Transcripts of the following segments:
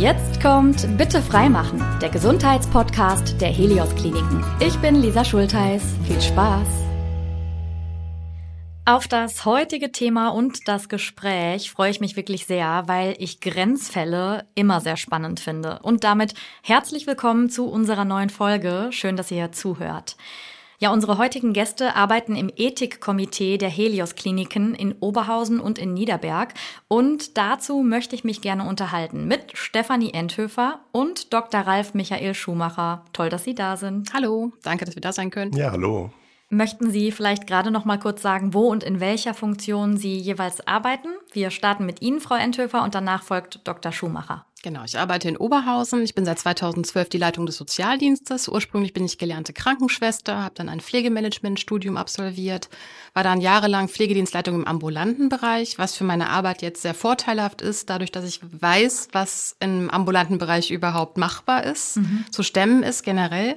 Jetzt kommt Bitte freimachen, der Gesundheitspodcast der Helios Kliniken. Ich bin Lisa Schultheiß. Viel Spaß! Auf das heutige Thema und das Gespräch freue ich mich wirklich sehr, weil ich Grenzfälle immer sehr spannend finde. Und damit herzlich willkommen zu unserer neuen Folge. Schön, dass ihr zuhört. Ja, unsere heutigen Gäste arbeiten im Ethikkomitee der Helios Kliniken in Oberhausen und in Niederberg. Und dazu möchte ich mich gerne unterhalten mit Stefanie Enthöfer und Dr. Ralf Michael Schumacher. Toll, dass Sie da sind. Hallo, danke, dass wir da sein können. Ja, hallo. Möchten Sie vielleicht gerade noch mal kurz sagen, wo und in welcher Funktion Sie jeweils arbeiten? Wir starten mit Ihnen, Frau Enthöfer, und danach folgt Dr. Schumacher. Genau, ich arbeite in Oberhausen. Ich bin seit 2012 die Leitung des Sozialdienstes. Ursprünglich bin ich gelernte Krankenschwester, habe dann ein Pflegemanagement-Studium absolviert, war dann jahrelang Pflegedienstleitung im ambulanten Bereich, was für meine Arbeit jetzt sehr vorteilhaft ist, dadurch, dass ich weiß, was im ambulanten Bereich überhaupt machbar ist, mhm. zu stemmen ist generell.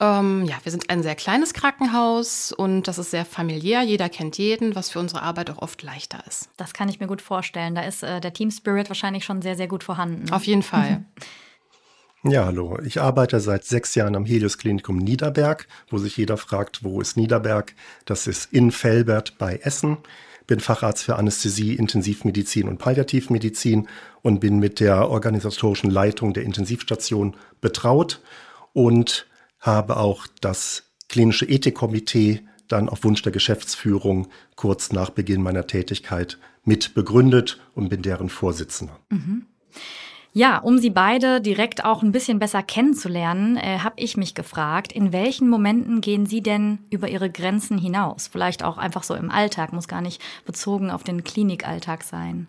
Ähm, ja, wir sind ein sehr kleines Krankenhaus und das ist sehr familiär. Jeder kennt jeden, was für unsere Arbeit auch oft leichter ist. Das kann ich mir gut vorstellen. Da ist äh, der Team Spirit wahrscheinlich schon sehr, sehr gut vorhanden. Auf jeden Fall. Ja, hallo. Ich arbeite seit sechs Jahren am Helios Klinikum Niederberg, wo sich jeder fragt, wo ist Niederberg? Das ist in Velbert bei Essen. Bin Facharzt für Anästhesie, Intensivmedizin und Palliativmedizin und bin mit der organisatorischen Leitung der Intensivstation betraut und habe auch das klinische Ethikkomitee dann auf Wunsch der Geschäftsführung kurz nach Beginn meiner Tätigkeit mit begründet und bin deren Vorsitzender. Mhm. Ja, um Sie beide direkt auch ein bisschen besser kennenzulernen, äh, habe ich mich gefragt, in welchen Momenten gehen Sie denn über Ihre Grenzen hinaus? Vielleicht auch einfach so im Alltag, muss gar nicht bezogen auf den Klinikalltag sein.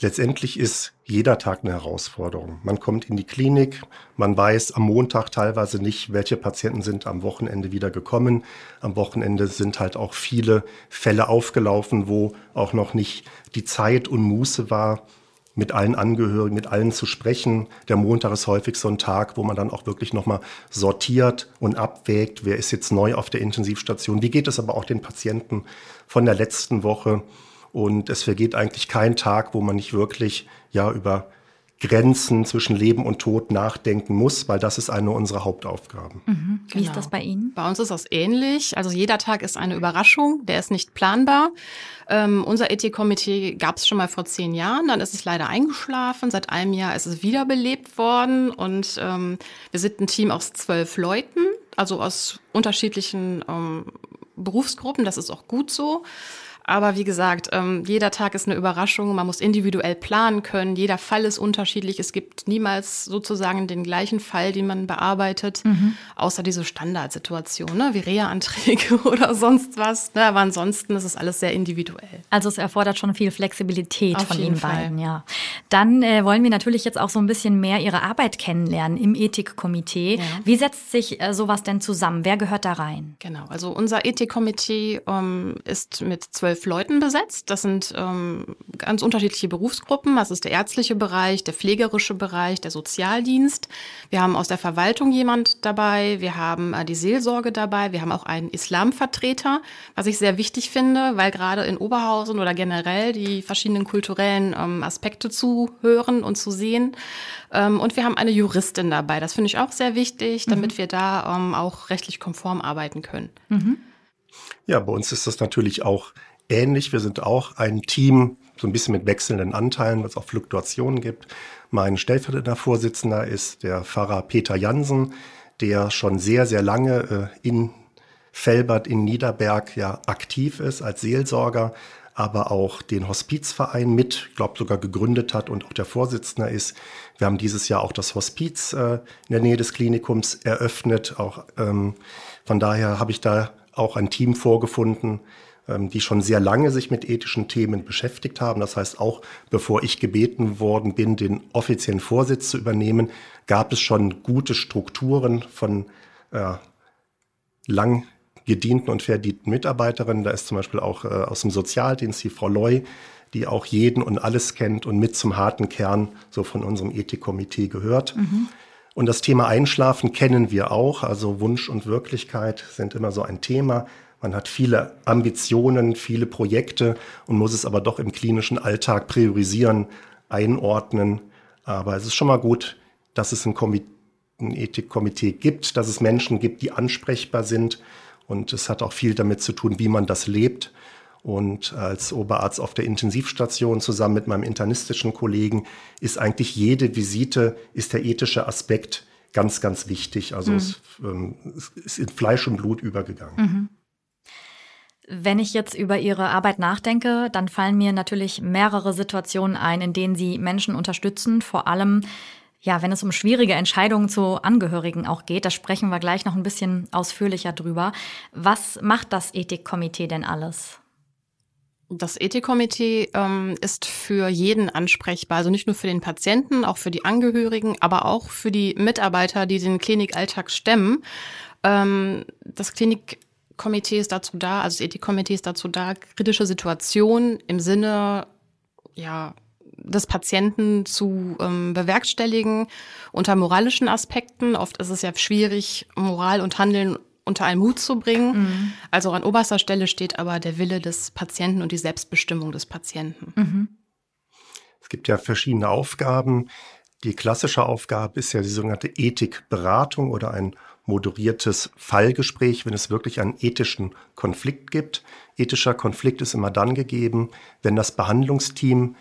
Letztendlich ist jeder Tag eine Herausforderung. Man kommt in die Klinik, man weiß am Montag teilweise nicht, welche Patienten sind am Wochenende wieder gekommen. Am Wochenende sind halt auch viele Fälle aufgelaufen, wo auch noch nicht die Zeit und Muße war, mit allen Angehörigen, mit allen zu sprechen. Der Montag ist häufig so ein Tag, wo man dann auch wirklich nochmal sortiert und abwägt, wer ist jetzt neu auf der Intensivstation, wie geht es aber auch den Patienten von der letzten Woche. Und es vergeht eigentlich kein Tag, wo man nicht wirklich ja über Grenzen zwischen Leben und Tod nachdenken muss, weil das ist eine unserer Hauptaufgaben. Mhm. Wie genau. ist das bei Ihnen? Bei uns ist das ähnlich. Also jeder Tag ist eine Überraschung, der ist nicht planbar. Ähm, unser Ethikkomitee gab es schon mal vor zehn Jahren, dann ist es leider eingeschlafen. Seit einem Jahr ist es wiederbelebt worden und ähm, wir sind ein Team aus zwölf Leuten, also aus unterschiedlichen ähm, Berufsgruppen. Das ist auch gut so. Aber wie gesagt, ähm, jeder Tag ist eine Überraschung. Man muss individuell planen können. Jeder Fall ist unterschiedlich. Es gibt niemals sozusagen den gleichen Fall, den man bearbeitet, mhm. außer diese Standardsituation, ne? wie Reha-Anträge oder sonst was. Ne? Aber ansonsten ist es alles sehr individuell. Also es erfordert schon viel Flexibilität Auf von Ihnen Fall. beiden, ja. Dann äh, wollen wir natürlich jetzt auch so ein bisschen mehr Ihre Arbeit kennenlernen im Ethikkomitee. Ja. Wie setzt sich äh, sowas denn zusammen? Wer gehört da rein? Genau, also unser Ethikkomitee ähm, ist mit zwölf zwölf Leuten besetzt. Das sind ähm, ganz unterschiedliche Berufsgruppen. Das ist der ärztliche Bereich, der pflegerische Bereich, der Sozialdienst. Wir haben aus der Verwaltung jemand dabei. Wir haben äh, die Seelsorge dabei. Wir haben auch einen Islamvertreter, was ich sehr wichtig finde, weil gerade in Oberhausen oder generell die verschiedenen kulturellen ähm, Aspekte zuhören und zu sehen. Ähm, und wir haben eine Juristin dabei. Das finde ich auch sehr wichtig, damit mhm. wir da ähm, auch rechtlich konform arbeiten können. Mhm. Ja, bei uns ist das natürlich auch ähnlich. Wir sind auch ein Team, so ein bisschen mit wechselnden Anteilen, was auch Fluktuationen gibt. Mein stellvertretender Vorsitzender ist der Pfarrer Peter Jansen, der schon sehr, sehr lange äh, in Felbert in Niederberg ja aktiv ist als Seelsorger, aber auch den Hospizverein mit, glaube sogar gegründet hat und auch der Vorsitzende ist. Wir haben dieses Jahr auch das Hospiz äh, in der Nähe des Klinikums eröffnet. Auch ähm, von daher habe ich da auch ein Team vorgefunden, die schon sehr lange sich mit ethischen Themen beschäftigt haben. Das heißt, auch bevor ich gebeten worden bin, den offiziellen Vorsitz zu übernehmen, gab es schon gute Strukturen von äh, lang gedienten und verdienten Mitarbeiterinnen. Da ist zum Beispiel auch äh, aus dem Sozialdienst die Frau Loy, die auch jeden und alles kennt und mit zum harten Kern so von unserem Ethikkomitee gehört. Mhm. Und das Thema Einschlafen kennen wir auch. Also Wunsch und Wirklichkeit sind immer so ein Thema. Man hat viele Ambitionen, viele Projekte und muss es aber doch im klinischen Alltag priorisieren, einordnen. Aber es ist schon mal gut, dass es ein, Komitee, ein Ethikkomitee gibt, dass es Menschen gibt, die ansprechbar sind. Und es hat auch viel damit zu tun, wie man das lebt. Und als Oberarzt auf der Intensivstation zusammen mit meinem internistischen Kollegen ist eigentlich jede Visite, ist der ethische Aspekt ganz, ganz wichtig. Also mhm. es, ähm, es, ist in Fleisch und Blut übergegangen. Mhm. Wenn ich jetzt über Ihre Arbeit nachdenke, dann fallen mir natürlich mehrere Situationen ein, in denen Sie Menschen unterstützen, vor allem ja, wenn es um schwierige Entscheidungen zu Angehörigen auch geht, da sprechen wir gleich noch ein bisschen ausführlicher drüber. Was macht das Ethikkomitee denn alles? Das Ethikkomitee ähm, ist für jeden ansprechbar, also nicht nur für den Patienten, auch für die Angehörigen, aber auch für die Mitarbeiter, die den Klinikalltag stemmen. Ähm, das Klinikkomitee ist dazu da, also das Ethikkomitee ist dazu da, kritische Situationen im Sinne ja, des Patienten zu ähm, bewerkstelligen unter moralischen Aspekten. Oft ist es ja schwierig, Moral und Handeln unter einen Hut zu bringen. Mhm. Also an oberster Stelle steht aber der Wille des Patienten und die Selbstbestimmung des Patienten. Mhm. Es gibt ja verschiedene Aufgaben. Die klassische Aufgabe ist ja die sogenannte Ethikberatung oder ein moderiertes Fallgespräch, wenn es wirklich einen ethischen Konflikt gibt. Ethischer Konflikt ist immer dann gegeben, wenn das Behandlungsteam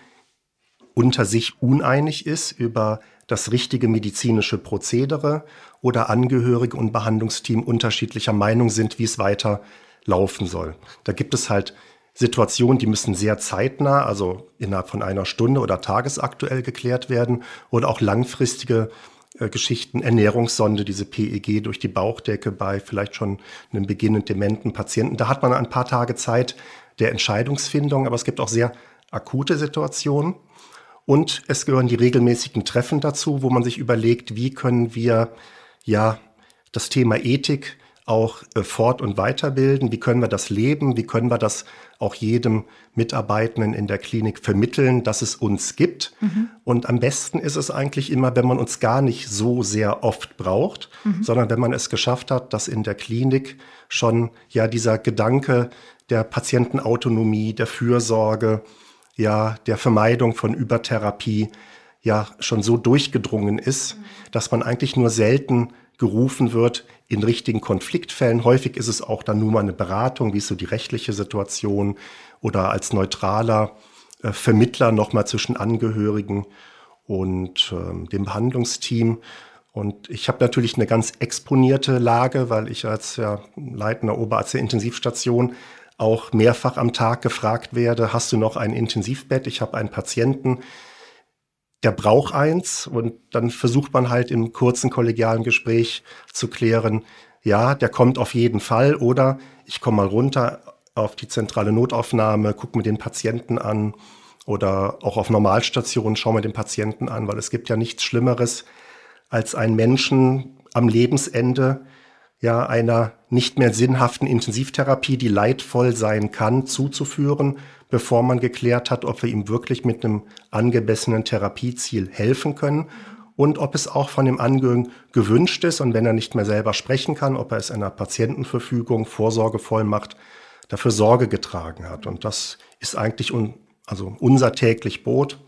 unter sich uneinig ist über das richtige medizinische Prozedere oder Angehörige und Behandlungsteam unterschiedlicher Meinung sind, wie es weiter laufen soll. Da gibt es halt Situationen, die müssen sehr zeitnah, also innerhalb von einer Stunde oder tagesaktuell geklärt werden oder auch langfristige äh, Geschichten, Ernährungssonde, diese PEG durch die Bauchdecke bei vielleicht schon einem beginnend dementen Patienten. Da hat man ein paar Tage Zeit der Entscheidungsfindung, aber es gibt auch sehr akute Situationen. Und es gehören die regelmäßigen Treffen dazu, wo man sich überlegt, wie können wir ja das Thema Ethik auch äh, fort- und weiterbilden, wie können wir das leben, wie können wir das auch jedem Mitarbeitenden in der Klinik vermitteln, dass es uns gibt. Mhm. Und am besten ist es eigentlich immer, wenn man uns gar nicht so sehr oft braucht, mhm. sondern wenn man es geschafft hat, dass in der Klinik schon ja dieser Gedanke der Patientenautonomie, der Fürsorge, ja der Vermeidung von Übertherapie ja schon so durchgedrungen ist, dass man eigentlich nur selten gerufen wird in richtigen Konfliktfällen. Häufig ist es auch dann nur mal eine Beratung, wie ist so die rechtliche Situation oder als neutraler äh, Vermittler nochmal zwischen Angehörigen und äh, dem Behandlungsteam. Und ich habe natürlich eine ganz exponierte Lage, weil ich als ja, leitender Oberarzt der Intensivstation auch mehrfach am Tag gefragt werde, hast du noch ein Intensivbett? Ich habe einen Patienten, der braucht eins und dann versucht man halt im kurzen kollegialen Gespräch zu klären, ja, der kommt auf jeden Fall oder ich komme mal runter auf die zentrale Notaufnahme, gucke mir den Patienten an oder auch auf Normalstationen schau mir den Patienten an, weil es gibt ja nichts Schlimmeres als einen Menschen am Lebensende, ja einer nicht mehr sinnhaften Intensivtherapie, die leidvoll sein kann, zuzuführen, bevor man geklärt hat, ob wir ihm wirklich mit einem angemessenen Therapieziel helfen können und ob es auch von dem Angehörigen gewünscht ist und wenn er nicht mehr selber sprechen kann, ob er es einer Patientenverfügung, Vorsorgevollmacht dafür Sorge getragen hat. Und das ist eigentlich un, also unser täglich Brot,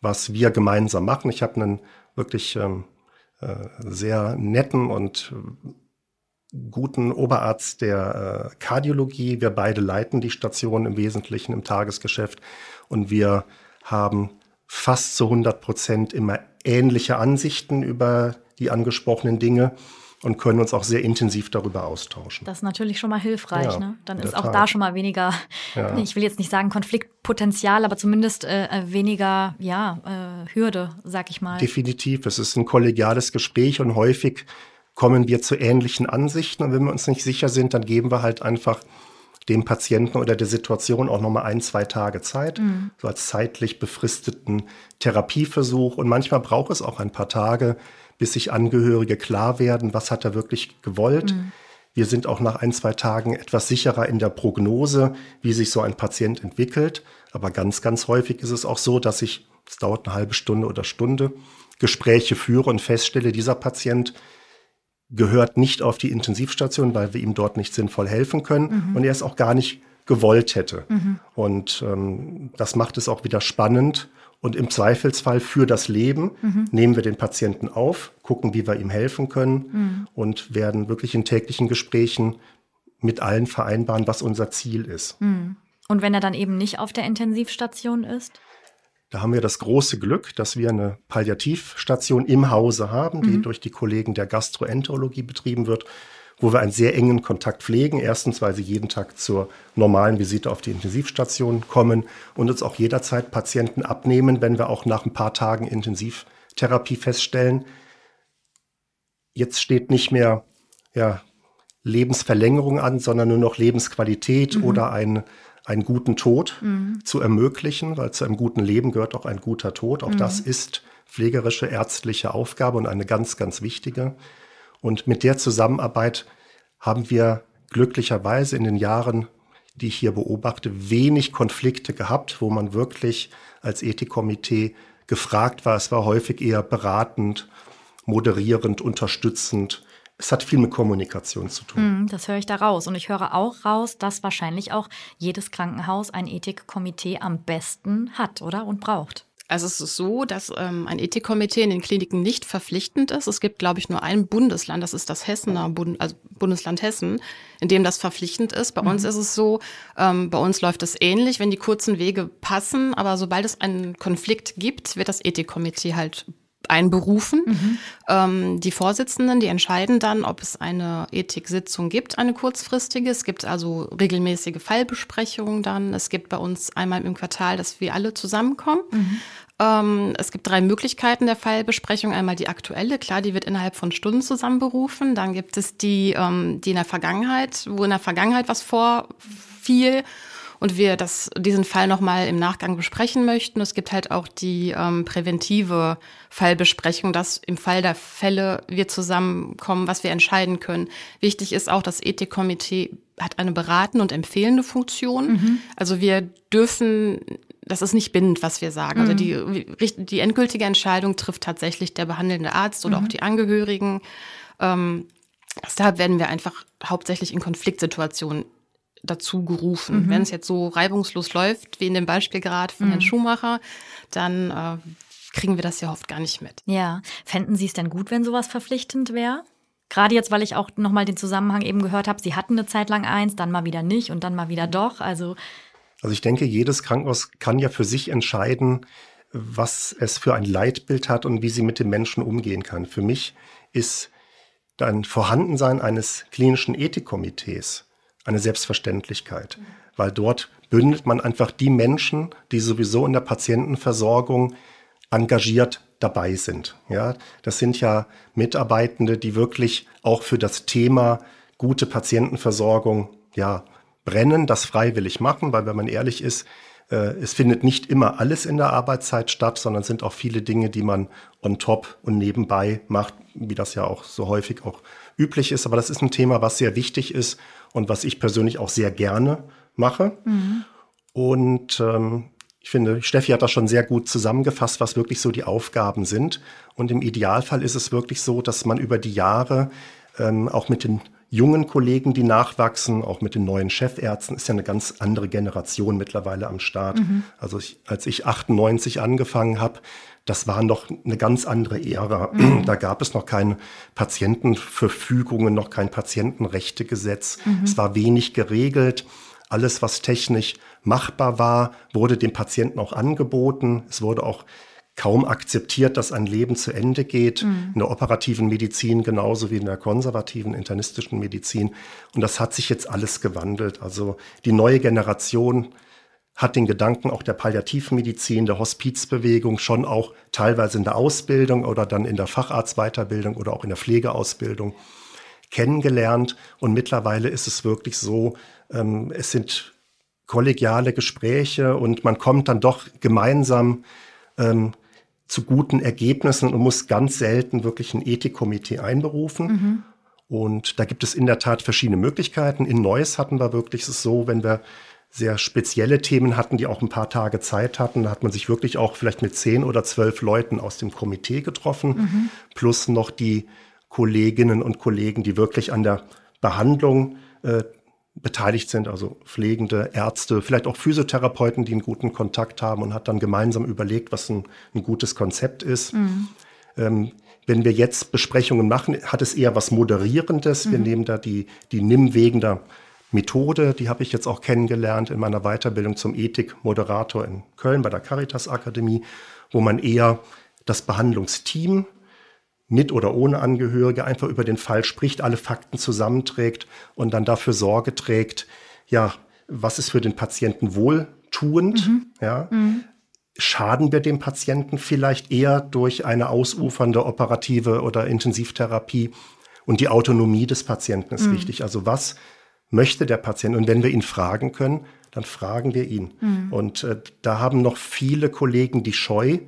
was wir gemeinsam machen. Ich habe einen wirklich ähm, äh, sehr netten und guten Oberarzt der äh, Kardiologie. Wir beide leiten die Station im Wesentlichen im Tagesgeschäft und wir haben fast zu 100 Prozent immer ähnliche Ansichten über die angesprochenen Dinge und können uns auch sehr intensiv darüber austauschen. Das ist natürlich schon mal hilfreich. Ja, ne? Dann ist auch Tat. da schon mal weniger, ja. ich will jetzt nicht sagen Konfliktpotenzial, aber zumindest äh, äh, weniger ja, äh, Hürde, sag ich mal. Definitiv. Es ist ein kollegiales Gespräch und häufig kommen wir zu ähnlichen Ansichten. Und wenn wir uns nicht sicher sind, dann geben wir halt einfach dem Patienten oder der Situation auch nochmal ein, zwei Tage Zeit, mhm. so als zeitlich befristeten Therapieversuch. Und manchmal braucht es auch ein paar Tage, bis sich Angehörige klar werden, was hat er wirklich gewollt. Mhm. Wir sind auch nach ein, zwei Tagen etwas sicherer in der Prognose, wie sich so ein Patient entwickelt. Aber ganz, ganz häufig ist es auch so, dass ich, es dauert eine halbe Stunde oder Stunde, Gespräche führe und feststelle, dieser Patient gehört nicht auf die Intensivstation, weil wir ihm dort nicht sinnvoll helfen können mhm. und er es auch gar nicht gewollt hätte. Mhm. Und ähm, das macht es auch wieder spannend Und im Zweifelsfall für das Leben mhm. nehmen wir den Patienten auf, gucken, wie wir ihm helfen können und werden wirklich in täglichen Gesprächen mit allen vereinbaren, was unser Ziel ist. Und wenn er dann eben nicht auf der Intensivstation ist? Da haben wir das große Glück, dass wir eine Palliativstation im Hause haben, die mhm. durch die Kollegen der Gastroenterologie betrieben wird wo wir einen sehr engen Kontakt pflegen. Erstens, weil sie jeden Tag zur normalen Visite auf die Intensivstation kommen und uns auch jederzeit Patienten abnehmen, wenn wir auch nach ein paar Tagen Intensivtherapie feststellen, jetzt steht nicht mehr ja, Lebensverlängerung an, sondern nur noch Lebensqualität mhm. oder ein, einen guten Tod mhm. zu ermöglichen, weil zu einem guten Leben gehört auch ein guter Tod. Auch mhm. das ist pflegerische, ärztliche Aufgabe und eine ganz, ganz wichtige. Und mit der Zusammenarbeit haben wir glücklicherweise in den Jahren, die ich hier beobachte, wenig Konflikte gehabt, wo man wirklich als Ethikkomitee gefragt war. Es war häufig eher beratend, moderierend, unterstützend. Es hat viel mit Kommunikation zu tun. Hm, das höre ich da raus. Und ich höre auch raus, dass wahrscheinlich auch jedes Krankenhaus ein Ethikkomitee am besten hat, oder? Und braucht. Also es ist so, dass ähm, ein Ethikkomitee in den Kliniken nicht verpflichtend ist. Es gibt, glaube ich, nur ein Bundesland, das ist das Hessener Bund, also Bundesland Hessen, in dem das verpflichtend ist. Bei mhm. uns ist es so, ähm, bei uns läuft es ähnlich, wenn die kurzen Wege passen, aber sobald es einen Konflikt gibt, wird das Ethikkomitee halt einberufen. Mhm. Ähm, die Vorsitzenden, die entscheiden dann, ob es eine Ethiksitzung gibt, eine kurzfristige. Es gibt also regelmäßige Fallbesprechungen dann. Es gibt bei uns einmal im Quartal, dass wir alle zusammenkommen. Mhm. Ähm, es gibt drei Möglichkeiten der Fallbesprechung. Einmal die aktuelle, klar, die wird innerhalb von Stunden zusammenberufen. Dann gibt es die, ähm, die in der Vergangenheit, wo in der Vergangenheit was vorfiel und wir das, diesen Fall nochmal im Nachgang besprechen möchten. Es gibt halt auch die ähm, präventive Fallbesprechung, dass im Fall der Fälle wir zusammenkommen, was wir entscheiden können. Wichtig ist auch, das Ethikkomitee hat eine beratende und empfehlende Funktion. Mhm. Also wir dürfen das ist nicht bindend, was wir sagen. Also mhm. die, die endgültige Entscheidung trifft tatsächlich der behandelnde Arzt oder mhm. auch die Angehörigen. Ähm, deshalb werden wir einfach hauptsächlich in Konfliktsituationen dazu gerufen. Mhm. Wenn es jetzt so reibungslos läuft, wie in dem Beispiel gerade von mhm. Herrn Schumacher, dann äh, kriegen wir das ja oft gar nicht mit. Ja. Fänden Sie es denn gut, wenn sowas verpflichtend wäre? Gerade jetzt, weil ich auch nochmal den Zusammenhang eben gehört habe, Sie hatten eine Zeit lang eins, dann mal wieder nicht und dann mal wieder doch. Also, also ich denke, jedes Krankenhaus kann ja für sich entscheiden, was es für ein Leitbild hat und wie sie mit den Menschen umgehen kann. Für mich ist ein Vorhandensein eines klinischen Ethikkomitees eine Selbstverständlichkeit, weil dort bündelt man einfach die Menschen, die sowieso in der Patientenversorgung engagiert dabei sind. Ja, das sind ja Mitarbeitende, die wirklich auch für das Thema gute Patientenversorgung ja brennen, das freiwillig machen, weil wenn man ehrlich ist, es findet nicht immer alles in der Arbeitszeit statt, sondern sind auch viele Dinge, die man on top und nebenbei macht, wie das ja auch so häufig auch üblich ist. Aber das ist ein Thema, was sehr wichtig ist und was ich persönlich auch sehr gerne mache. Mhm. Und ähm, ich finde, Steffi hat das schon sehr gut zusammengefasst, was wirklich so die Aufgaben sind. Und im Idealfall ist es wirklich so, dass man über die Jahre ähm, auch mit den jungen Kollegen, die nachwachsen, auch mit den neuen Chefärzten, ist ja eine ganz andere Generation mittlerweile am Start. Mhm. Also ich, als ich 98 angefangen habe, das war noch eine ganz andere Ära. Mhm. Da gab es noch keine Patientenverfügungen, noch kein Patientenrechtegesetz. Mhm. Es war wenig geregelt. Alles, was technisch machbar war, wurde dem Patienten auch angeboten. Es wurde auch kaum akzeptiert, dass ein Leben zu Ende geht, mhm. in der operativen Medizin genauso wie in der konservativen internistischen Medizin. Und das hat sich jetzt alles gewandelt. Also die neue Generation hat den Gedanken auch der Palliativmedizin, der Hospizbewegung schon auch teilweise in der Ausbildung oder dann in der Facharztweiterbildung oder auch in der Pflegeausbildung kennengelernt. Und mittlerweile ist es wirklich so, ähm, es sind kollegiale Gespräche und man kommt dann doch gemeinsam ähm, zu guten Ergebnissen und muss ganz selten wirklich ein Ethikkomitee einberufen. Mhm. Und da gibt es in der Tat verschiedene Möglichkeiten. In Neuss hatten wir wirklich es so, wenn wir sehr spezielle Themen hatten, die auch ein paar Tage Zeit hatten. Da hat man sich wirklich auch vielleicht mit zehn oder zwölf Leuten aus dem Komitee getroffen, mhm. plus noch die Kolleginnen und Kollegen, die wirklich an der Behandlung äh, beteiligt sind, also Pflegende, Ärzte, vielleicht auch Physiotherapeuten, die einen guten Kontakt haben und hat dann gemeinsam überlegt, was ein, ein gutes Konzept ist. Mhm. Ähm, wenn wir jetzt Besprechungen machen, hat es eher was Moderierendes. Mhm. Wir nehmen da die, die Nimm-Wegender Methode, die habe ich jetzt auch kennengelernt in meiner Weiterbildung zum Ethikmoderator in Köln bei der Caritas Akademie, wo man eher das Behandlungsteam mit oder ohne Angehörige einfach über den Fall spricht, alle Fakten zusammenträgt und dann dafür Sorge trägt, ja, was ist für den Patienten wohltuend, mhm. ja, mhm. schaden wir dem Patienten vielleicht eher durch eine ausufernde operative oder Intensivtherapie und die Autonomie des Patienten ist mhm. wichtig. Also was möchte der Patient? Und wenn wir ihn fragen können, dann fragen wir ihn. Mhm. Und äh, da haben noch viele Kollegen die Scheu,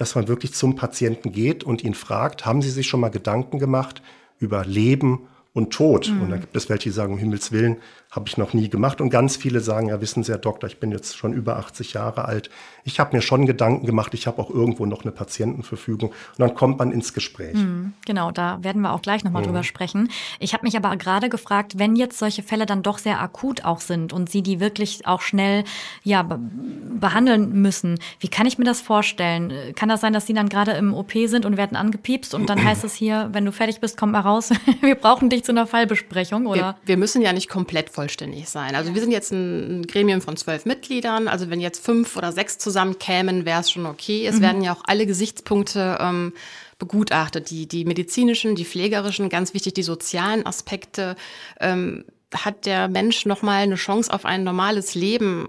dass man wirklich zum Patienten geht und ihn fragt, haben Sie sich schon mal Gedanken gemacht über Leben und Tod. Mhm. Und da gibt es welche, die sagen, um Himmels Willen, habe ich noch nie gemacht. Und ganz viele sagen, ja, wissen Sie, Herr Doktor, ich bin jetzt schon über 80 Jahre alt. Ich habe mir schon Gedanken gemacht, ich habe auch irgendwo noch eine Patientenverfügung. Und dann kommt man ins Gespräch. Mhm, genau, da werden wir auch gleich nochmal mhm. drüber sprechen. Ich habe mich aber gerade gefragt, wenn jetzt solche Fälle dann doch sehr akut auch sind und Sie die wirklich auch schnell ja, behandeln müssen, wie kann ich mir das vorstellen? Kann das sein, dass Sie dann gerade im OP sind und werden angepiepst und dann heißt es hier, wenn du fertig bist, komm mal raus, wir brauchen dich zu einer Fallbesprechung, oder? Wir, wir müssen ja nicht komplett vollständig sein. Also wir sind jetzt ein Gremium von zwölf Mitgliedern. Also wenn jetzt fünf oder sechs zusammenkämen, wäre es schon okay. Es mhm. werden ja auch alle Gesichtspunkte ähm, begutachtet, die, die medizinischen, die pflegerischen, ganz wichtig, die sozialen Aspekte. Ähm, hat der Mensch nochmal eine Chance auf ein normales Leben?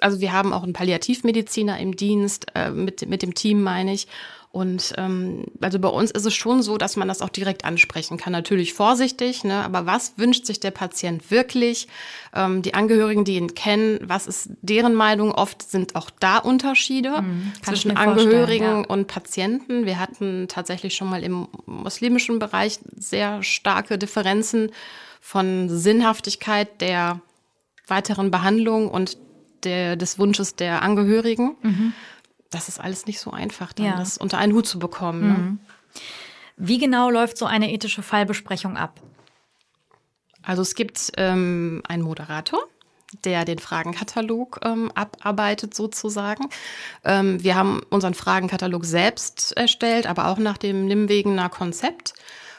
Also wir haben auch einen Palliativmediziner im Dienst, äh, mit, mit dem Team meine ich. Und ähm, also bei uns ist es schon so, dass man das auch direkt ansprechen kann. Natürlich vorsichtig, ne? aber was wünscht sich der Patient wirklich? Ähm, die Angehörigen, die ihn kennen, was ist deren Meinung? Oft sind auch da Unterschiede mhm, zwischen Angehörigen ja. und Patienten. Wir hatten tatsächlich schon mal im muslimischen Bereich sehr starke Differenzen von Sinnhaftigkeit der weiteren Behandlung und der, des Wunsches der Angehörigen. Mhm das ist alles nicht so einfach, dann ja. das unter einen Hut zu bekommen. Ne? Mhm. Wie genau läuft so eine ethische Fallbesprechung ab? Also es gibt ähm, einen Moderator, der den Fragenkatalog ähm, abarbeitet sozusagen. Ähm, wir haben unseren Fragenkatalog selbst erstellt, aber auch nach dem Nimwegener Konzept.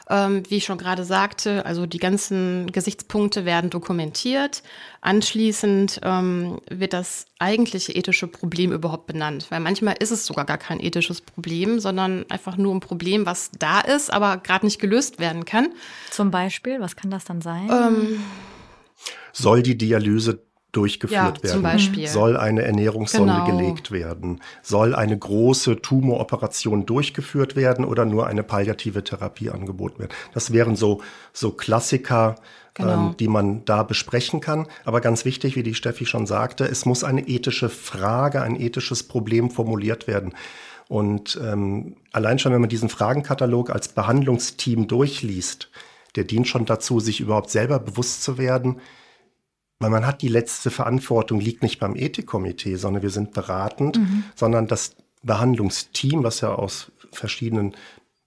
Ähm, wie ich schon gerade sagte, also die ganzen Gesichtspunkte werden dokumentiert. Anschließend ähm, wird das eigentliche ethische Problem überhaupt benannt, weil manchmal ist es sogar gar kein ethisches Problem, sondern einfach nur ein Problem, was da ist, aber gerade nicht gelöst werden kann. Zum Beispiel, was kann das dann sein? Ähm, soll die Dialyse durchgeführt ja, werden? Soll eine Ernährungssonde genau. gelegt werden? Soll eine große Tumoroperation durchgeführt werden oder nur eine palliative Therapie angeboten werden? Das wären so, so Klassiker, genau. ähm, die man da besprechen kann. Aber ganz wichtig, wie die Steffi schon sagte, es muss eine ethische Frage, ein ethisches Problem formuliert werden. Und ähm, allein schon, wenn man diesen Fragenkatalog als Behandlungsteam durchliest, der dient schon dazu, sich überhaupt selber bewusst zu werden, weil man hat die letzte Verantwortung, liegt nicht beim Ethikkomitee, sondern wir sind beratend, mhm. sondern das Behandlungsteam, was ja aus verschiedenen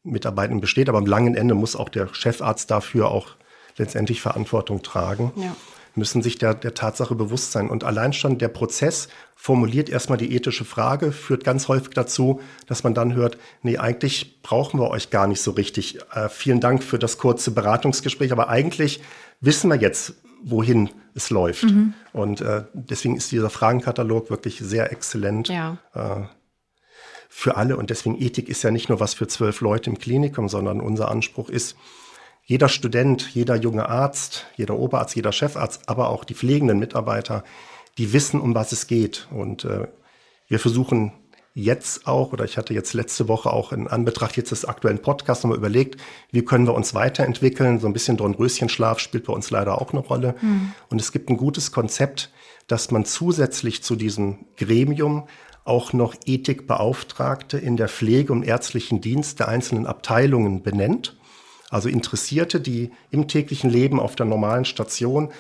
Mitarbeitern besteht, aber am langen Ende muss auch der Chefarzt dafür auch letztendlich Verantwortung tragen, ja. müssen sich der, der Tatsache bewusst sein. Und allein schon der Prozess formuliert erstmal die ethische Frage, führt ganz häufig dazu, dass man dann hört, nee, eigentlich brauchen wir euch gar nicht so richtig. Äh, vielen Dank für das kurze Beratungsgespräch, aber eigentlich wissen wir jetzt, wohin es läuft. Mhm. Und äh, deswegen ist dieser Fragenkatalog wirklich sehr exzellent ja. äh, für alle. Und deswegen Ethik ist ja nicht nur was für zwölf Leute im Klinikum, sondern unser Anspruch ist, jeder Student, jeder junge Arzt, jeder Oberarzt, jeder Chefarzt, aber auch die pflegenden Mitarbeiter, die wissen, um was es geht. Und äh, wir versuchen jetzt auch, oder ich hatte jetzt letzte Woche auch in Anbetracht jetzt des aktuellen Podcasts nochmal überlegt, wie können wir uns weiterentwickeln. So ein bisschen Dornröschenschlaf spielt bei uns leider auch eine Rolle. Mhm. Und es gibt ein gutes Konzept, dass man zusätzlich zu diesem Gremium auch noch Ethikbeauftragte in der Pflege und ärztlichen Dienst der einzelnen Abteilungen benennt. Also Interessierte, die im täglichen Leben auf der normalen Station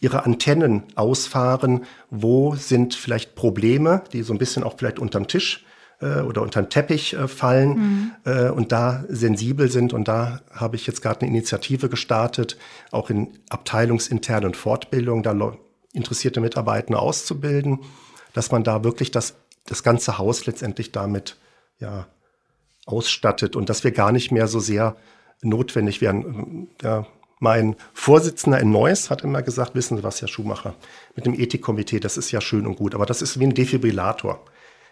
ihre Antennen ausfahren, wo sind vielleicht Probleme, die so ein bisschen auch vielleicht unterm Tisch äh, oder unter den Teppich äh, fallen mhm. äh, und da sensibel sind. Und da habe ich jetzt gerade eine Initiative gestartet, auch in abteilungsinternen Fortbildung, da interessierte Mitarbeiter auszubilden, dass man da wirklich das, das ganze Haus letztendlich damit ja, ausstattet und dass wir gar nicht mehr so sehr notwendig wären. Ja, mein Vorsitzender in Neuss hat immer gesagt, wissen Sie was, Herr Schumacher, mit dem Ethikkomitee, das ist ja schön und gut, aber das ist wie ein Defibrillator.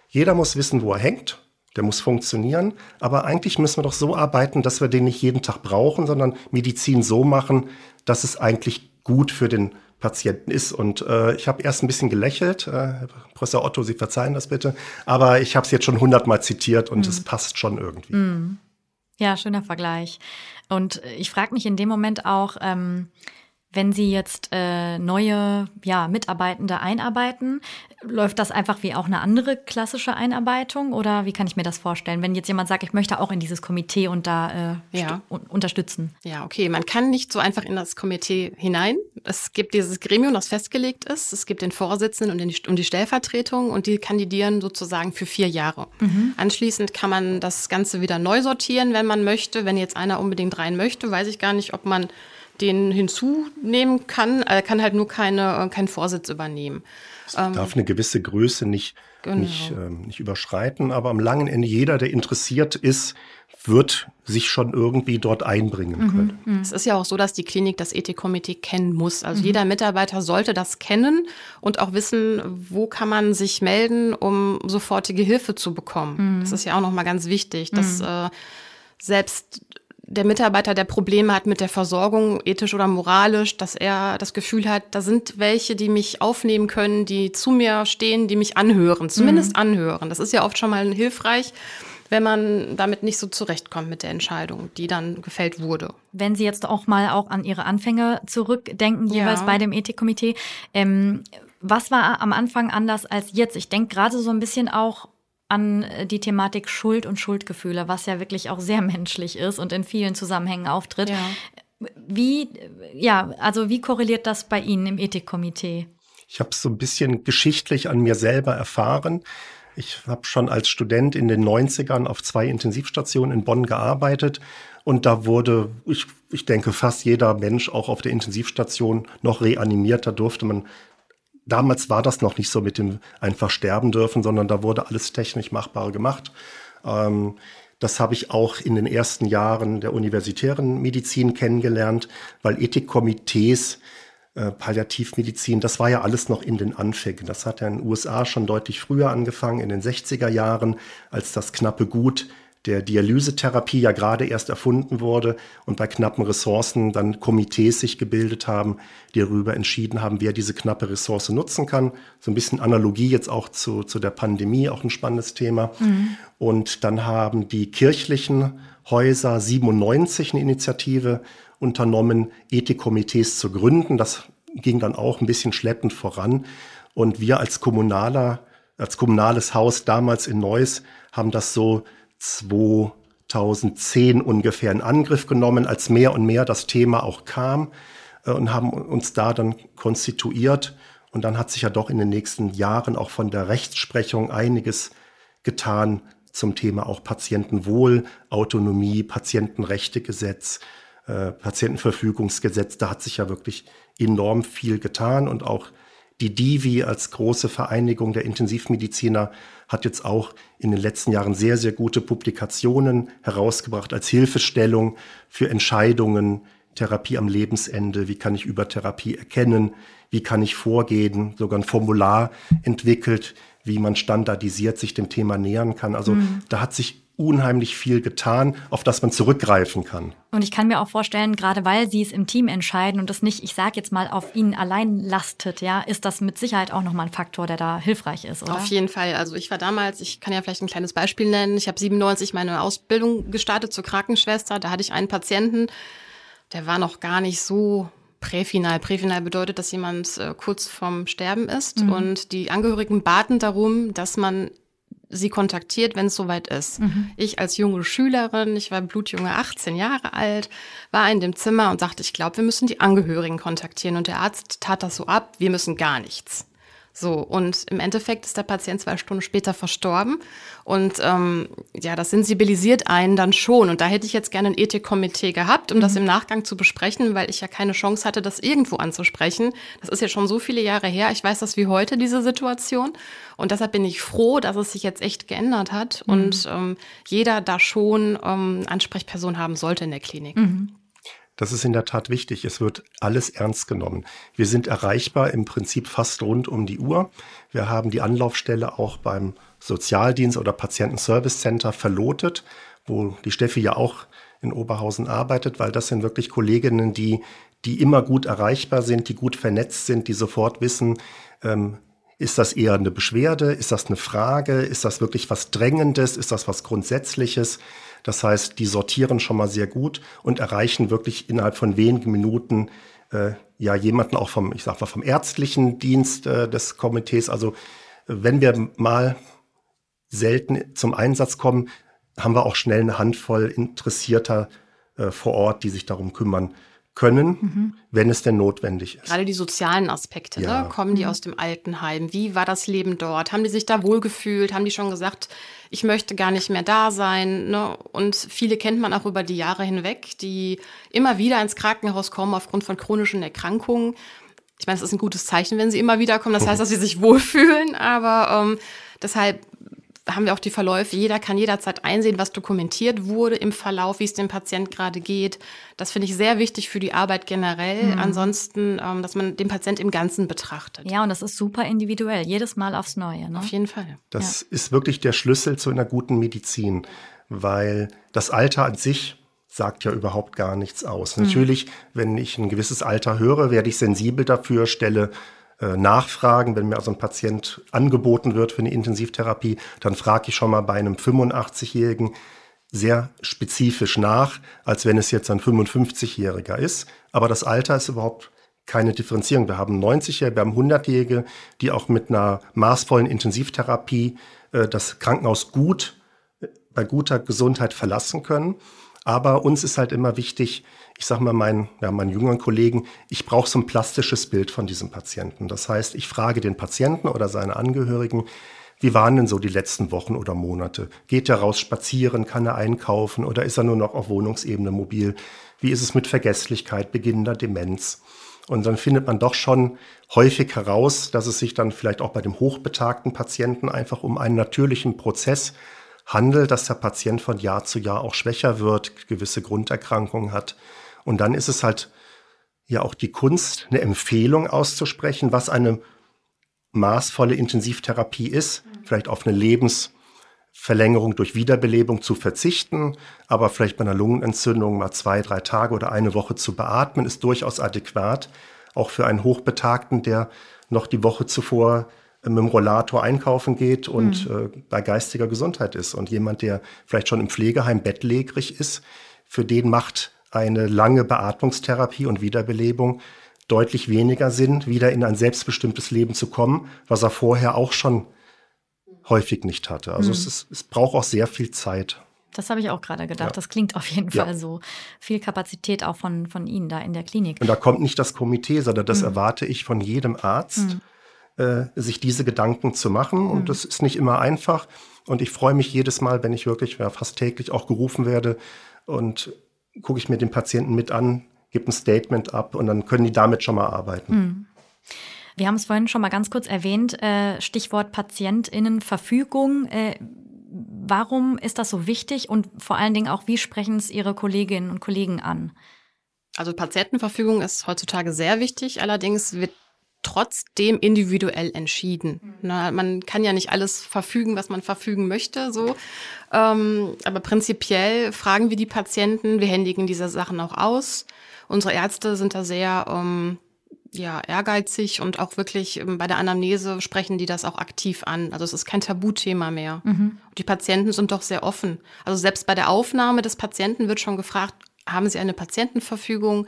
Jeder muss wissen, wo er hängt, der muss funktionieren, aber eigentlich müssen wir doch so arbeiten, dass wir den nicht jeden Tag brauchen, sondern Medizin so machen, dass es eigentlich gut für den Patienten ist. Und äh, ich habe erst ein bisschen gelächelt, äh, Professor Otto, Sie verzeihen das bitte, aber ich habe es jetzt schon hundertmal zitiert und mhm. es passt schon irgendwie. Mhm. Ja, schöner Vergleich. Und ich frage mich in dem Moment auch, ähm, wenn Sie jetzt äh, neue ja, Mitarbeitende einarbeiten, läuft das einfach wie auch eine andere klassische Einarbeitung oder wie kann ich mir das vorstellen, wenn jetzt jemand sagt, ich möchte auch in dieses Komitee und da äh, ja. unterstützen? Ja, okay, man kann nicht so einfach in das Komitee hinein. Es gibt dieses Gremium, das festgelegt ist. Es gibt den Vorsitzenden und die, und die Stellvertretung und die kandidieren sozusagen für vier Jahre. Mhm. Anschließend kann man das Ganze wieder neu sortieren, wenn man möchte. Wenn jetzt einer unbedingt rein möchte, weiß ich gar nicht, ob man den hinzunehmen kann. Er kann halt nur keine, äh, keinen Vorsitz übernehmen. Es ähm, darf eine gewisse Größe nicht, genau. nicht, ähm, nicht überschreiten, aber am langen Ende jeder, der interessiert ist, wird sich schon irgendwie dort einbringen mhm, können. Mhm. Es ist ja auch so, dass die Klinik das Ethikkomitee kennen muss. Also mhm. jeder Mitarbeiter sollte das kennen und auch wissen, wo kann man sich melden, um sofortige Hilfe zu bekommen. Mhm. Das ist ja auch nochmal ganz wichtig, dass mhm. äh, selbst der Mitarbeiter, der Probleme hat mit der Versorgung, ethisch oder moralisch, dass er das Gefühl hat, da sind welche, die mich aufnehmen können, die zu mir stehen, die mich anhören, zumindest mhm. anhören. Das ist ja oft schon mal hilfreich, wenn man damit nicht so zurechtkommt mit der Entscheidung, die dann gefällt wurde. Wenn Sie jetzt auch mal auch an Ihre Anfänge zurückdenken, jeweils ja. bei dem Ethikkomitee, ähm, was war am Anfang anders als jetzt? Ich denke gerade so ein bisschen auch an äh, die Thematik Schuld und Schuldgefühle, was ja wirklich auch sehr menschlich ist und in vielen Zusammenhängen auftritt. Ja. Wie, ja, also wie korreliert das bei Ihnen im Ethikkomitee? Ich habe es so ein bisschen geschichtlich an mir selber erfahren. Ich habe schon als Student in den 90ern auf zwei Intensivstationen in Bonn gearbeitet und da wurde, ich, ich denke, fast jeder Mensch auch auf der Intensivstation noch reanimiert. Da durfte man damals war das noch nicht so mit dem einfach sterben dürfen, sondern da wurde alles technisch machbar gemacht. Ähm, das habe ich auch in den ersten Jahren der universitären Medizin kennengelernt, weil Ethikkomitees, äh, Palliativmedizin, das war ja alles noch in den Anfängen. Das hat ja in den USA schon deutlich früher angefangen, in den 60er Jahren, als das knappe Gut der Dialysetherapie ja gerade erst erfunden wurde und bei knappen Ressourcen dann Komitees sich gebildet haben, die darüber entschieden haben, wer diese knappe Ressource nutzen kann. So ein bisschen Analogie jetzt auch zu, zu der Pandemie, auch ein spannendes Thema. Mhm. Und dann haben die kirchlichen Häuser 97 eine Initiative unternommen, Ethikkomitees zu gründen. Das ging dann auch ein bisschen schleppend voran. Und wir als kommunaler, als kommunales Haus damals in Neuss haben das so 2010 ungefähr in Angriff genommen, als mehr und mehr das Thema auch kam äh, und haben uns da dann konstituiert. Und dann hat sich ja doch in den nächsten Jahren auch von der Rechtsprechung einiges getan zum Thema auch Patientenwohl, Autonomie, Patientenrechtegesetz, äh, Patientenverfügungsgesetz. Da hat sich ja wirklich enorm viel getan und auch die Divi als große Vereinigung der Intensivmediziner hat jetzt auch in den letzten Jahren sehr, sehr gute Publikationen herausgebracht als Hilfestellung für Entscheidungen, Therapie am Lebensende, wie kann ich Übertherapie erkennen, wie kann ich vorgehen, sogar ein Formular entwickelt, wie man standardisiert sich dem Thema nähern kann. Also mhm. da hat sich unheimlich viel getan, auf das man zurückgreifen kann. Und ich kann mir auch vorstellen, gerade weil Sie es im Team entscheiden und das nicht, ich sage jetzt mal, auf Ihnen allein lastet, ja, ist das mit Sicherheit auch nochmal ein Faktor, der da hilfreich ist, oder? Auf jeden Fall. Also ich war damals, ich kann ja vielleicht ein kleines Beispiel nennen. Ich habe 97 meine Ausbildung gestartet zur Krankenschwester. Da hatte ich einen Patienten, der war noch gar nicht so Präfinal. Präfinal bedeutet, dass jemand äh, kurz vorm Sterben ist mhm. und die Angehörigen baten darum, dass man sie kontaktiert, wenn es soweit ist. Mhm. Ich als junge Schülerin, ich war blutjunge 18 Jahre alt, war in dem Zimmer und sagte, ich glaube, wir müssen die Angehörigen kontaktieren. Und der Arzt tat das so ab, wir müssen gar nichts. So, und im Endeffekt ist der Patient zwei Stunden später verstorben. Und ähm, ja, das sensibilisiert einen dann schon. Und da hätte ich jetzt gerne ein Ethikkomitee gehabt, um mhm. das im Nachgang zu besprechen, weil ich ja keine Chance hatte, das irgendwo anzusprechen. Das ist ja schon so viele Jahre her. Ich weiß das wie heute, diese Situation. Und deshalb bin ich froh, dass es sich jetzt echt geändert hat mhm. und ähm, jeder da schon ähm, Ansprechperson haben sollte in der Klinik. Mhm. Das ist in der Tat wichtig. Es wird alles ernst genommen. Wir sind erreichbar im Prinzip fast rund um die Uhr. Wir haben die Anlaufstelle auch beim Sozialdienst oder Patientenservice Center verlotet, wo die Steffi ja auch in Oberhausen arbeitet, weil das sind wirklich Kolleginnen, die, die immer gut erreichbar sind, die gut vernetzt sind, die sofort wissen, ähm, ist das eher eine Beschwerde? Ist das eine Frage? Ist das wirklich was Drängendes? Ist das was Grundsätzliches? Das heißt, die sortieren schon mal sehr gut und erreichen wirklich innerhalb von wenigen Minuten äh, ja jemanden auch vom, ich sag mal, vom ärztlichen Dienst äh, des Komitees. Also wenn wir mal selten zum Einsatz kommen, haben wir auch schnell eine Handvoll Interessierter äh, vor Ort, die sich darum kümmern können, mhm. wenn es denn notwendig ist. Gerade die sozialen Aspekte, ja. ne? kommen die mhm. aus dem Altenheim? Wie war das Leben dort? Haben die sich da wohlgefühlt? Haben die schon gesagt, ich möchte gar nicht mehr da sein? Ne? Und viele kennt man auch über die Jahre hinweg, die immer wieder ins Krankenhaus kommen aufgrund von chronischen Erkrankungen. Ich meine, es ist ein gutes Zeichen, wenn sie immer wieder kommen. Das heißt, dass sie sich wohlfühlen. Aber ähm, deshalb haben wir auch die Verläufe. Jeder kann jederzeit einsehen, was dokumentiert wurde im Verlauf, wie es dem Patient gerade geht. Das finde ich sehr wichtig für die Arbeit generell. Mhm. Ansonsten, ähm, dass man den Patient im Ganzen betrachtet. Ja, und das ist super individuell, jedes Mal aufs Neue. Ne? Auf jeden Fall. Das ja. ist wirklich der Schlüssel zu einer guten Medizin, weil das Alter an sich sagt ja überhaupt gar nichts aus. Mhm. Natürlich, wenn ich ein gewisses Alter höre, werde ich sensibel dafür, stelle äh, nachfragen. Wenn mir also ein Patient angeboten wird für eine Intensivtherapie, dann frage ich schon mal bei einem 85-Jährigen sehr spezifisch nach, als wenn es jetzt ein 55-Jähriger ist. Aber das Alter ist überhaupt keine Differenzierung. Wir haben 90-Jährige, wir haben 100-Jährige, die auch mit einer maßvollen Intensivtherapie äh, das Krankenhaus gut, äh, bei guter Gesundheit verlassen können. Aber uns ist halt immer wichtig, ich sage mal meinen, ja, meinen jüngeren Kollegen, ich brauche so ein plastisches Bild von diesem Patienten. Das heißt, ich frage den Patienten oder seine Angehörigen, wie waren denn so die letzten Wochen oder Monate? Geht er raus spazieren? Kann er einkaufen? Oder ist er nur noch auf Wohnungsebene mobil? Wie ist es mit Vergesslichkeit, beginnender Demenz? Und dann findet man doch schon häufig heraus, dass es sich dann vielleicht auch bei dem hochbetagten Patienten einfach um einen natürlichen Prozess handelt, dass der Patient von Jahr zu Jahr auch schwächer wird, gewisse Grunderkrankungen hat. Und dann ist es halt ja auch die Kunst, eine Empfehlung auszusprechen, was eine maßvolle Intensivtherapie ist, vielleicht auf eine Lebensverlängerung durch Wiederbelebung zu verzichten, aber vielleicht bei einer Lungenentzündung mal zwei, drei Tage oder eine Woche zu beatmen, ist durchaus adäquat, auch für einen Hochbetagten, der noch die Woche zuvor mit dem Rollator einkaufen geht und mhm. äh, bei geistiger Gesundheit ist. Und jemand, der vielleicht schon im Pflegeheim bettlägerig ist, für den macht eine lange Beatmungstherapie und Wiederbelebung deutlich weniger Sinn, wieder in ein selbstbestimmtes Leben zu kommen, was er vorher auch schon häufig nicht hatte. Also mhm. es, ist, es braucht auch sehr viel Zeit. Das habe ich auch gerade gedacht. Ja. Das klingt auf jeden Fall ja. so. Viel Kapazität auch von, von Ihnen da in der Klinik. Und da kommt nicht das Komitee, sondern das mhm. erwarte ich von jedem Arzt. Mhm äh, sich diese Gedanken zu machen. Mhm. Und das ist nicht immer einfach. Und ich freue mich jedes Mal, wenn ich wirklich ja, fast täglich auch gerufen werde und gucke ich mir den Patienten mit an, gebe ein Statement ab und dann können die damit schon mal arbeiten. Mhm. Wir haben es vorhin schon mal ganz kurz erwähnt, äh, Stichwort Patientinnenverfügung. Äh, warum ist das so wichtig und vor allen Dingen auch, wie sprechen es Ihre Kolleginnen und Kollegen an? Also Patientenverfügung ist heutzutage sehr wichtig. Allerdings wird trotzdem individuell entschieden. Mhm. Na, man kann ja nicht alles verfügen, was man verfügen möchte, so. Ähm, aber prinzipiell fragen wir die Patienten, wir händigen diese Sachen auch aus. Unsere Ärzte sind da sehr ähm, ja, ehrgeizig und auch wirklich ähm, bei der Anamnese sprechen die das auch aktiv an. Also es ist kein Tabuthema mehr. Mhm. Die Patienten sind doch sehr offen. Also selbst bei der Aufnahme des Patienten wird schon gefragt, haben Sie eine Patientenverfügung?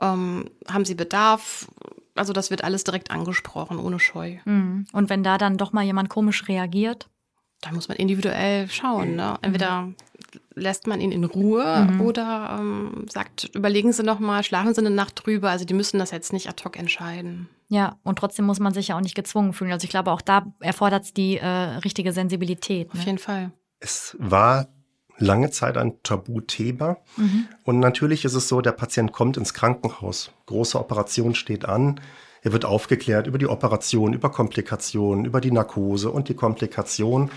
Ähm, haben Sie Bedarf? Also das wird alles direkt angesprochen, ohne Scheu. Mhm. Und wenn da dann doch mal jemand komisch reagiert? Da muss man individuell schauen. Ne? Entweder mhm. lässt man ihn in Ruhe mhm. oder ähm, sagt, überlegen Sie noch mal, schlafen Sie eine Nacht drüber. Also die müssen das jetzt nicht ad hoc entscheiden. Ja, und trotzdem muss man sich ja auch nicht gezwungen fühlen. Also ich glaube, auch da erfordert es die äh, richtige Sensibilität. Ne? Auf jeden Fall. Es war lange Zeit ein Tabuthema. Mhm. Und natürlich ist es so, der Patient kommt ins Krankenhaus. Große Operation steht an. Er wird aufgeklärt über die Operation, über Komplikationen, über die Narkose und die Komplikation.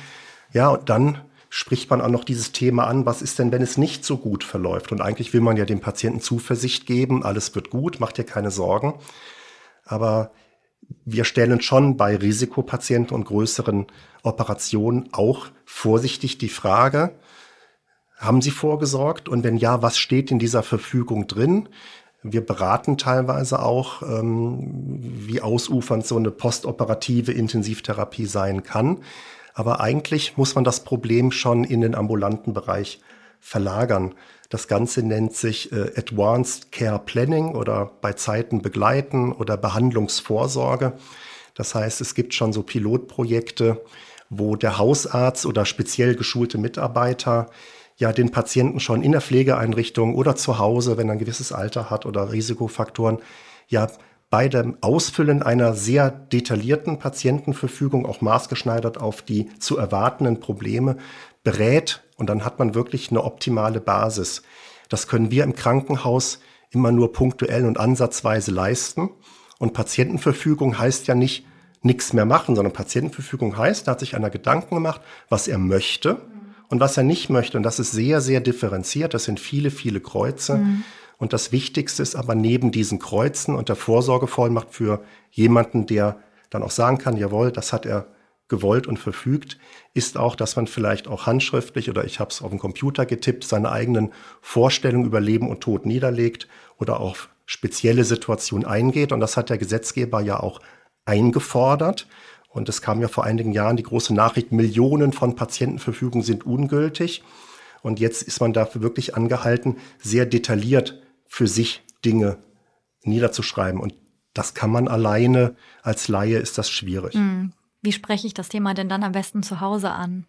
Ja, und dann spricht man auch noch dieses Thema an, was ist denn, wenn es nicht so gut verläuft? Und eigentlich will man ja dem Patienten Zuversicht geben, alles wird gut, macht dir keine Sorgen. Aber wir stellen schon bei Risikopatienten und größeren Operationen auch vorsichtig die Frage, haben Sie vorgesorgt? Und wenn ja, was steht in dieser Verfügung drin? Wir beraten teilweise auch, ähm, wie ausufernd so eine postoperative Intensivtherapie sein kann. Aber eigentlich muss man das Problem schon in den ambulanten Bereich verlagern. Das Ganze nennt sich äh, Advanced Care Planning oder bei Zeiten begleiten oder Behandlungsvorsorge. Das heißt, es gibt schon so Pilotprojekte, wo der Hausarzt oder speziell geschulte Mitarbeiter ja den Patienten schon in der Pflegeeinrichtung oder zu Hause, wenn er ein gewisses Alter hat oder Risikofaktoren, ja bei dem Ausfüllen einer sehr detaillierten Patientenverfügung, auch maßgeschneidert auf die zu erwartenden Probleme, berät und dann hat man wirklich eine optimale Basis. Das können wir im Krankenhaus immer nur punktuell und ansatzweise leisten. Und Patientenverfügung heißt ja nicht nichts mehr machen, sondern Patientenverfügung heißt, da hat sich einer Gedanken gemacht, was er möchte und was er nicht möchte. Und das ist sehr, sehr differenziert. Das sind viele, viele Kreuze. Mhm. Und das Wichtigste ist aber neben diesen Kreuzen und der Vorsorgevollmacht für jemanden, der dann auch sagen kann, jawohl, das hat er gewollt und verfügt, ist auch, dass man vielleicht auch handschriftlich oder ich habe es auf dem Computer getippt, seine eigenen Vorstellungen über Leben und Tod niederlegt oder auf spezielle Situationen eingeht. Und das hat der Gesetzgeber ja auch eingefordert. Und es kam ja vor einigen Jahren die große Nachricht, Millionen von Patientenverfügungen sind ungültig. Und jetzt ist man dafür wirklich angehalten, sehr detailliert für sich Dinge niederzuschreiben. Und das kann man alleine, als Laie ist das schwierig. Mhm. Wie spreche ich das Thema denn dann am besten zu Hause an?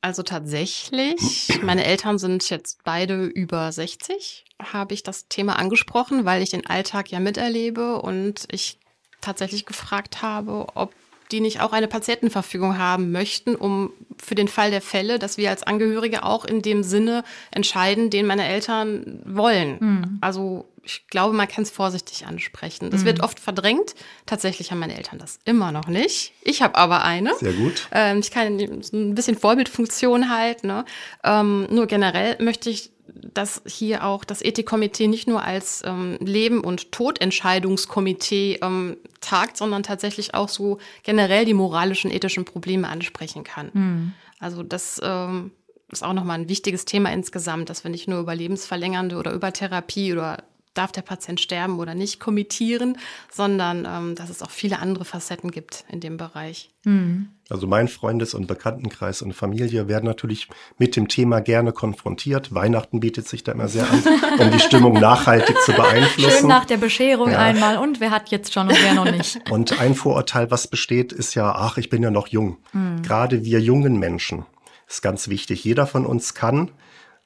Also tatsächlich, meine Eltern sind jetzt beide über 60, habe ich das Thema angesprochen, weil ich den Alltag ja miterlebe und ich tatsächlich gefragt habe, ob die nicht auch eine Patientenverfügung haben möchten, um für den Fall der Fälle, dass wir als Angehörige auch in dem Sinne entscheiden, den meine Eltern wollen. Mhm. Also ich glaube, man kann es vorsichtig ansprechen. Das mhm. wird oft verdrängt. Tatsächlich haben meine Eltern das immer noch nicht. Ich habe aber eine. Sehr gut. Ähm, ich kann ein bisschen Vorbildfunktion halt. Ne? Ähm, nur generell möchte ich dass hier auch das Ethikkomitee nicht nur als ähm, Leben- und Todentscheidungskomitee ähm, tagt, sondern tatsächlich auch so generell die moralischen, ethischen Probleme ansprechen kann. Mhm. Also das ähm, ist auch nochmal ein wichtiges Thema insgesamt, dass wir nicht nur über lebensverlängernde oder über Therapie oder darf der Patient sterben oder nicht kommentieren, sondern ähm, dass es auch viele andere Facetten gibt in dem Bereich. Mhm. Also mein Freundes- und Bekanntenkreis und Familie werden natürlich mit dem Thema gerne konfrontiert. Weihnachten bietet sich da immer sehr an, um die Stimmung nachhaltig zu beeinflussen. Schön nach der Bescherung ja. einmal und wer hat jetzt schon und wer noch nicht. Und ein Vorurteil, was besteht, ist ja, ach, ich bin ja noch jung. Mhm. Gerade wir jungen Menschen ist ganz wichtig. Jeder von uns kann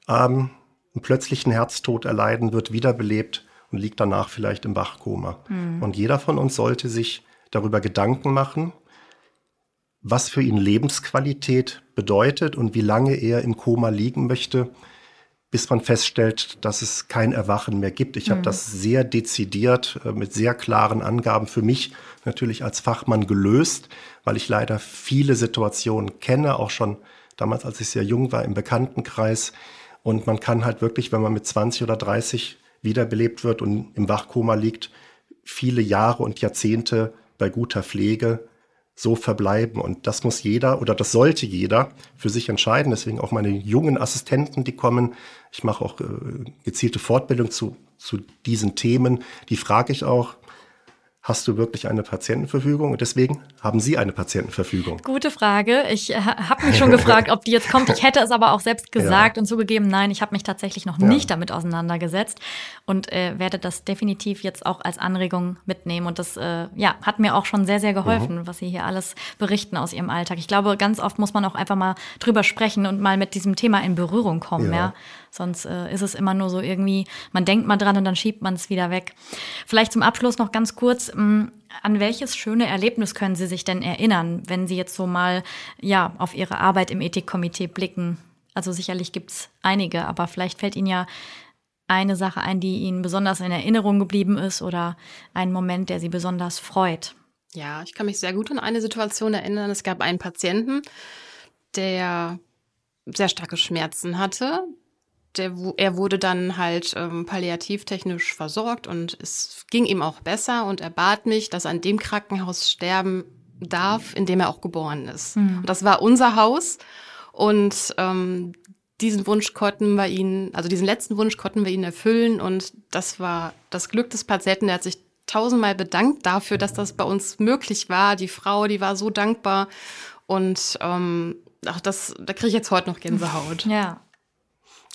ähm, einen plötzlichen Herztod erleiden, wird wiederbelebt und liegt danach vielleicht im Wachkoma. Mhm. Und jeder von uns sollte sich darüber Gedanken machen, was für ihn Lebensqualität bedeutet und wie lange er im Koma liegen möchte, bis man feststellt, dass es kein Erwachen mehr gibt. Ich mhm. habe das sehr dezidiert äh, mit sehr klaren Angaben für mich natürlich als Fachmann gelöst, weil ich leider viele Situationen kenne, auch schon damals, als ich sehr jung war, im Bekanntenkreis, und man kann halt wirklich, wenn man mit 20 oder 30 wiederbelebt wird und im Wachkoma liegt, viele Jahre und Jahrzehnte bei guter Pflege so verbleiben. Und das muss jeder oder das sollte jeder für sich entscheiden. Deswegen auch meine jungen Assistenten, die kommen. Ich mache auch äh, gezielte Fortbildung zu, zu diesen Themen. Die frage ich auch, Hast du wirklich eine Patientenverfügung? Und deswegen haben Sie eine Patientenverfügung. Gute Frage. Ich äh, habe mich schon gefragt, ob die jetzt kommt. Ich hätte es aber auch selbst gesagt ja. und zugegeben, nein, ich habe mich tatsächlich noch ja. nicht damit auseinandergesetzt und äh, werde das definitiv jetzt auch als Anregung mitnehmen. Und das äh, ja, hat mir auch schon sehr, sehr geholfen, mhm. was Sie hier alles berichten aus Ihrem Alltag. Ich glaube, ganz oft muss man auch einfach mal drüber sprechen und mal mit diesem Thema in Berührung kommen. Ja. ja. Sonst äh, ist es immer nur so irgendwie, man denkt mal dran und dann schiebt man es wieder weg. Vielleicht zum Abschluss noch ganz kurz, mh, mm, an welches schöne Erlebnis können Sie sich denn erinnern, wenn Sie jetzt so mal ja auf Ihre Arbeit im Ethikkomitee blicken? Also sicherlich gibt's einige, aber vielleicht fällt Ihnen ja eine Sache ein, die Ihnen besonders in Erinnerung geblieben ist oder ein Moment, der Sie besonders freut. Ja, ich kann mich sehr gut an eine Situation erinnern. Es gab einen Patienten, der sehr starke Schmerzen hatte. Der, er wurde dann halt ähm, palliativtechnisch versorgt und es ging ihm auch besser und er bat mich, dass er an dem Krankenhaus sterben darf, in dem er auch geboren ist. Mhm. Und das war unser Haus und ähm, diesen Wunsch konnten wir ihn, also diesen letzten Wunsch konnten wir ihn erfüllen und das war das Glück des Patienten. Er hat sich tausendmal bedankt dafür, dass das bei uns möglich war. Die Frau, die war so dankbar und ähm, ach, das, da kriege ich jetzt heute noch Gänsehaut. Ja.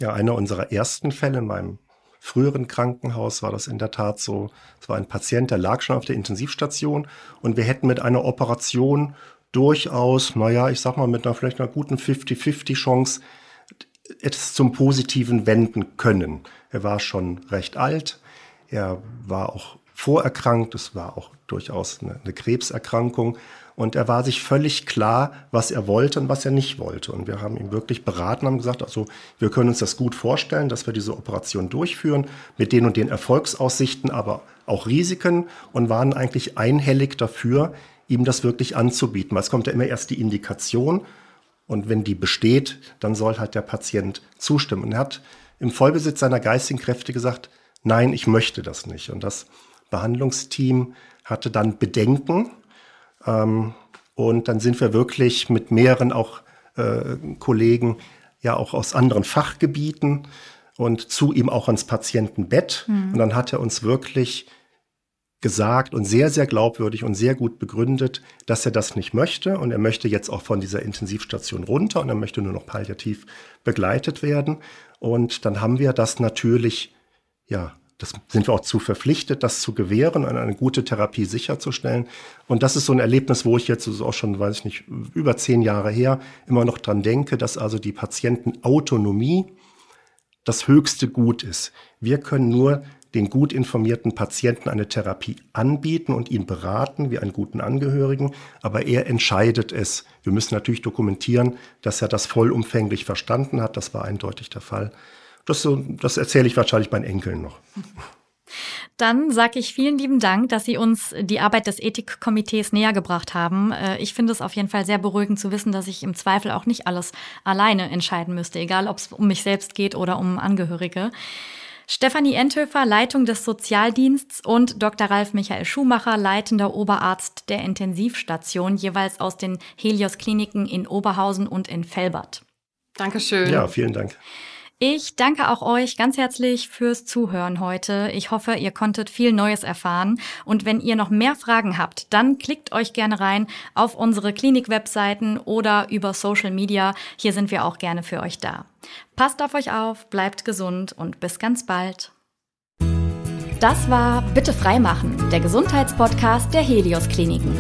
Ja, einer unserer ersten Fälle in meinem früheren Krankenhaus war das in der Tat so. Es war ein Patient, der lag schon auf der Intensivstation und wir hätten mit einer Operation durchaus, naja, ich sag mal, mit einer vielleicht einer guten 50-50 Chance es zum Positiven wenden können. Er war schon recht alt, er war auch vorerkrankt, es war auch durchaus eine, eine Krebserkrankung und er war sich völlig klar, was er wollte und was er nicht wollte. Und wir haben ihn wirklich beraten, haben gesagt, also wir können uns das gut vorstellen, dass wir diese Operation durchführen mit den und den Erfolgsaussichten, aber auch Risiken und waren eigentlich einhellig dafür, ihm das wirklich anzubieten. Weil es kommt ja immer erst die Indikation und wenn die besteht, dann soll halt der Patient zustimmen. Und er hat im Vollbesitz seiner geistigen Kräfte gesagt, nein, ich möchte das nicht. Und das Behandlungsteam hatte dann Bedenken. Ähm, und dann sind wir wirklich mit mehreren auch äh, Kollegen, ja auch aus anderen Fachgebieten und zu ihm auch ans Patientenbett. Mhm. Und dann hat er uns wirklich gesagt und sehr, sehr glaubwürdig und sehr gut begründet, dass er das nicht möchte. Und er möchte jetzt auch von dieser Intensivstation runter und er möchte nur noch palliativ begleitet werden. Und dann haben wir das natürlich, ja, das sind wir auch zu verpflichtet, das zu gewähren eine gute Therapie sicherzustellen. Und das ist so ein Erlebnis, wo ich jetzt, das ist auch schon, weiß ich nicht, über zehn Jahre her, immer noch dran denke, dass also die Patientenautonomie das höchste Gut ist. Wir können nur den gut informierten Patienten eine Therapie anbieten und ihn beraten wie einen guten Angehörigen, aber er entscheidet es. Wir müssen natürlich dokumentieren, dass er das vollumfänglich verstanden hat. Das war eindeutig der Fall. Das, das erzähle ich wahrscheinlich meinen Enkeln noch. Dann sage ich vielen lieben Dank, dass Sie uns die Arbeit des Ethikkomitees näher gebracht haben. Äh, ich finde es auf jeden Fall sehr beruhigend zu wissen, dass ich im Zweifel auch nicht alles alleine entscheiden müsste, egal ob es um mich selbst geht oder um Angehörige. Stefanie Enthöfer, Leitung des Sozialdiensts und Dr. Ralf Michael Schumacher, leitender Oberarzt der Intensivstation, jeweils aus den Helios Kliniken in Oberhausen und in Felbert. Dankeschön. Ja, vielen Dank. Ich danke auch euch ganz herzlich fürs Zuhören heute. Ich hoffe, ihr konntet viel Neues erfahren. Und wenn ihr noch mehr Fragen habt, dann klickt euch gerne rein auf unsere Klinik-Webseiten oder über Social Media. Hier sind wir auch gerne für euch da. Passt auf euch auf, bleibt gesund und bis ganz bald. Das war Bitte freimachen, der Gesundheitspodcast der Helios Kliniken.